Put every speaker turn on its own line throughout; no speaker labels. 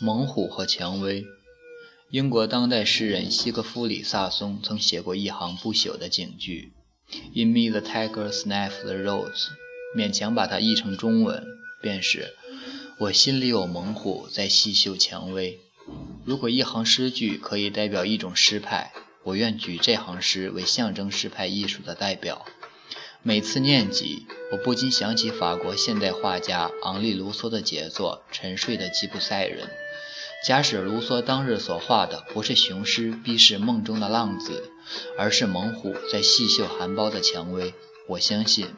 猛虎和蔷薇。英国当代诗人西格弗里·萨松曾写过一行不朽的警句：“In me the tiger sniffs the rose。”勉强把它译成中文，便是：“我心里有猛虎在细嗅蔷薇。”如果一行诗句可以代表一种诗派，我愿举这行诗为象征诗派艺术的代表。每次念及，我不禁想起法国现代画家昂利·卢梭的杰作《沉睡的吉普赛人》。假使卢梭当日所画的不是雄狮逼视梦中的浪子，而是猛虎在细嗅含苞的蔷薇，我相信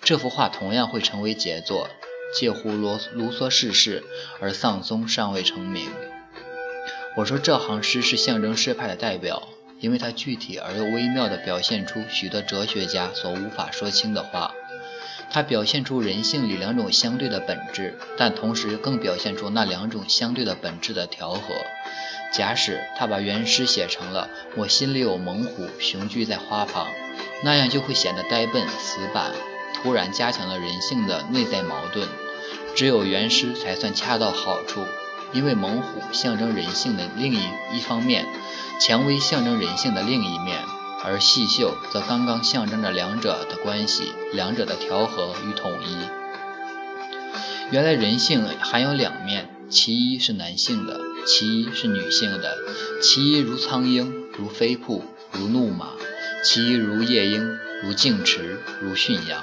这幅画同样会成为杰作。介乎罗卢梭逝世，而丧松尚未成名。我说这行诗是象征诗派的代表。因为它具体而又微妙地表现出许多哲学家所无法说清的话，它表现出人性里两种相对的本质，但同时更表现出那两种相对的本质的调和。假使他把原诗写成了“我心里有猛虎雄踞在花旁”，那样就会显得呆笨死板，突然加强了人性的内在矛盾。只有原诗才算恰到好处。因为猛虎象征人性的另一一方面，蔷薇象征人性的另一面，而细秀则刚刚象征着两者的关系，两者的调和与统一。原来人性含有两面，其一是男性的，其一是女性的。其一如苍鹰，如飞瀑，如怒马；其一如夜莺，如静池，如驯羊。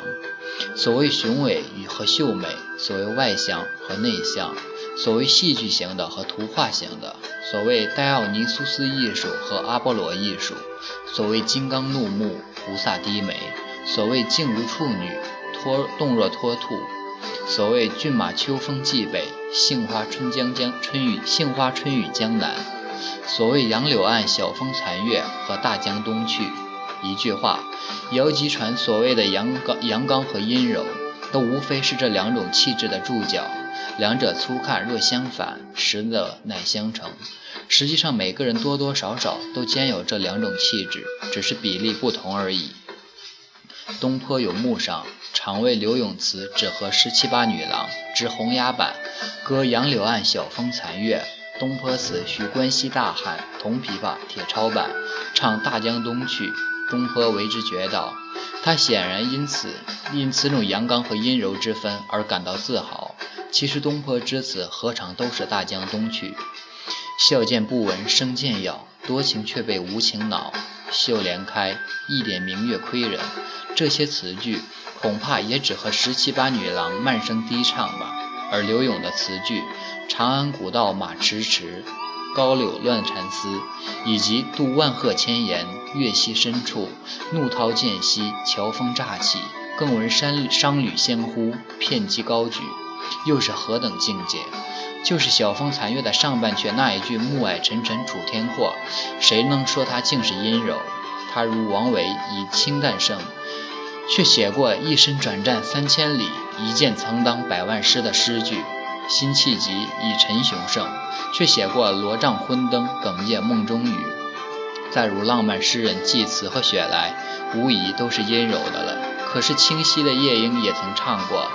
所谓雄伟与和秀美，所谓外向和内向。所谓戏剧型的和图画型的，所谓戴奥尼苏斯艺术和阿波罗艺术，所谓金刚怒目，菩萨低眉，所谓静如处女，脱动若脱兔，所谓骏马秋风冀北，杏花春江江春雨杏花春雨江南，所谓杨柳岸晓风残月和大江东去。一句话，姚吉传所谓的阳刚阳刚和阴柔，都无非是这两种气质的注脚。两者粗看若相反，实则乃相成。实际上，每个人多多少少都兼有这两种气质，只是比例不同而已。东坡有墓上，常为刘永词只和十七八女郎执红牙板，歌杨柳岸晓风残月。东坡词需关西大汉，铜琵琶铁抄板，唱大江东去。东坡为之绝倒，他显然因此因此种阳刚和阴柔之分而感到自豪。其实东坡之词何尝都是大江东去？笑渐不闻声渐杳，多情却被无情恼。绣帘开，一点明月亏人。这些词句恐怕也只和十七八女郎慢声低唱吧。而柳永的词句“长安古道马迟迟，高柳乱蝉嘶”，以及“渡万壑千岩，月溪深处，怒涛渐息，乔峰乍起，更闻山商旅相呼，片击高举”。又是何等境界！就是晓风残月的上半阙那一句“暮霭沉沉楚天阔”，谁能说它竟是阴柔？他如王维以清淡胜，却写过“一身转战三千里，一剑曾当百万师”的诗句；辛弃疾以陈雄胜，却写过“罗帐昏灯，哽咽梦中语”。再如浪漫诗人济慈和雪莱，无疑都是阴柔的了。可是清晰的夜莺也曾唱过，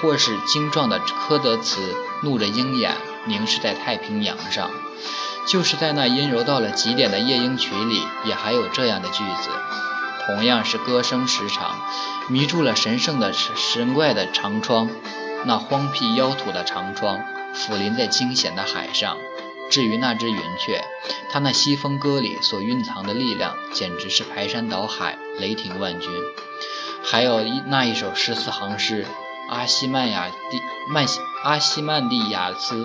或是精壮的柯德茨怒着鹰眼凝视在太平洋上，就是在那阴柔到了极点的夜莺曲里，也还有这样的句子。同样是歌声时长，迷住了神圣的神怪的长窗，那荒僻妖土的长窗，俯临在惊险的海上。至于那只云雀，它那西风歌里所蕴藏的力量，简直是排山倒海，雷霆万钧。还有一那一首十四行诗《阿西曼雅蒂曼阿西曼蒂亚斯》，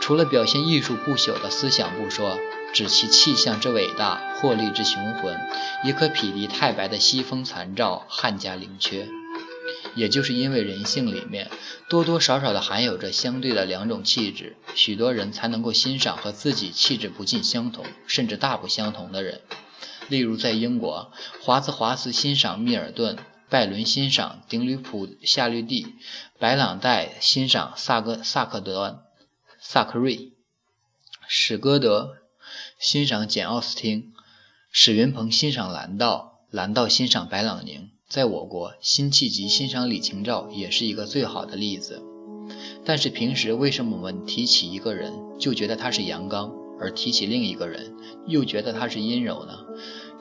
除了表现艺术不朽的思想不说，指其气象之伟大、魄力之雄浑，也可匹敌太白的西风残照、汉家陵阙。也就是因为人性里面多多少少的含有着相对的两种气质，许多人才能够欣赏和自己气质不尽相同，甚至大不相同的人。例如在英国，华兹华斯欣赏密尔顿。拜伦欣赏顶吕普夏绿蒂，白朗黛欣赏萨格萨克德萨克瑞，史歌德欣赏简奥斯汀，史云鹏欣赏兰道，兰道欣赏白朗宁。在我国，辛弃疾欣赏李清照也是一个最好的例子。但是平时为什么我们提起一个人就觉得他是阳刚，而提起另一个人又觉得他是阴柔呢？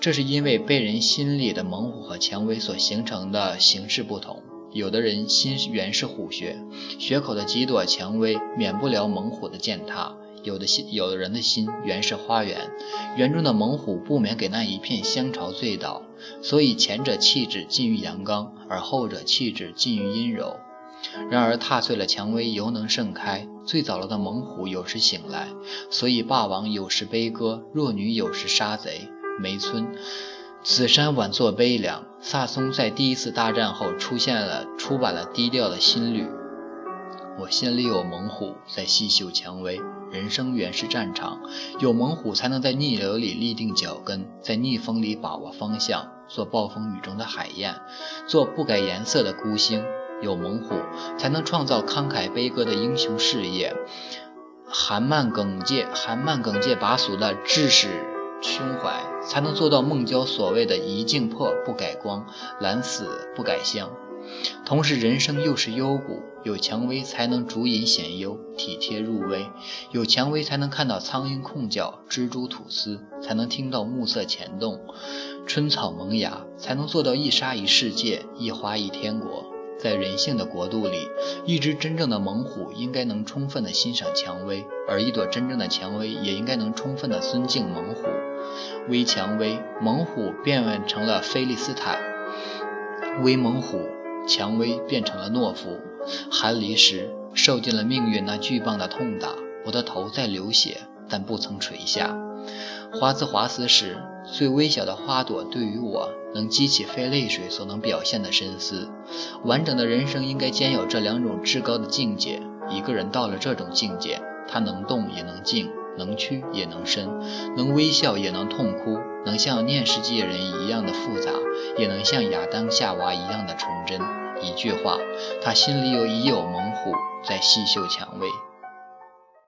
这是因为被人心里的猛虎和蔷薇所形成的形式不同。有的人心原是虎穴，穴口的几朵蔷薇免不了猛虎的践踏；有的心，有的人的心原是花园，园中的猛虎不免给那一片香潮醉倒。所以前者气质近于阳刚，而后者气质近于阴柔。然而踏碎了蔷薇犹能盛开，最早了的猛虎有时醒来。所以霸王有时悲歌，弱女有时杀贼。梅村。此山晚作悲凉。萨松在第一次大战后出现了，出版了低调的新律。我心里有猛虎在细嗅蔷薇。人生原是战场，有猛虎才能在逆流里立定脚跟，在逆风里把握方向，做暴风雨中的海燕，做不改颜色的孤星。有猛虎才能创造慷慨悲歌的英雄事业，韩漫耿介，韩漫耿介拔俗的志士。胸怀才能做到孟郊所谓的“一镜破不改光，懒死不改香”。同时，人生又是幽谷，有蔷薇才能竹隐显幽，体贴入微；有蔷薇才能看到苍鹰空叫，蜘蛛吐丝，才能听到暮色潜动，春草萌芽，才能做到一沙一世界，一花一天国。在人性的国度里，一只真正的猛虎应该能充分的欣赏蔷薇，而一朵真正的蔷薇也应该能充分的尊敬猛虎。微蔷薇，猛虎变成了菲利斯坦；微猛虎，蔷薇变成了懦夫。寒离时，受尽了命运那巨棒的痛打，我的头在流血，但不曾垂下。华兹华斯时，最微小的花朵对于我，能激起非泪水所能表现的深思。完整的人生应该兼有这两种至高的境界。一个人到了这种境界，他能动也能静。能屈也能伸，能微笑也能痛哭，能像念世界人一样的复杂，也能像亚当夏娃一样的纯真。一句话，他心里有已有猛虎在细嗅蔷薇。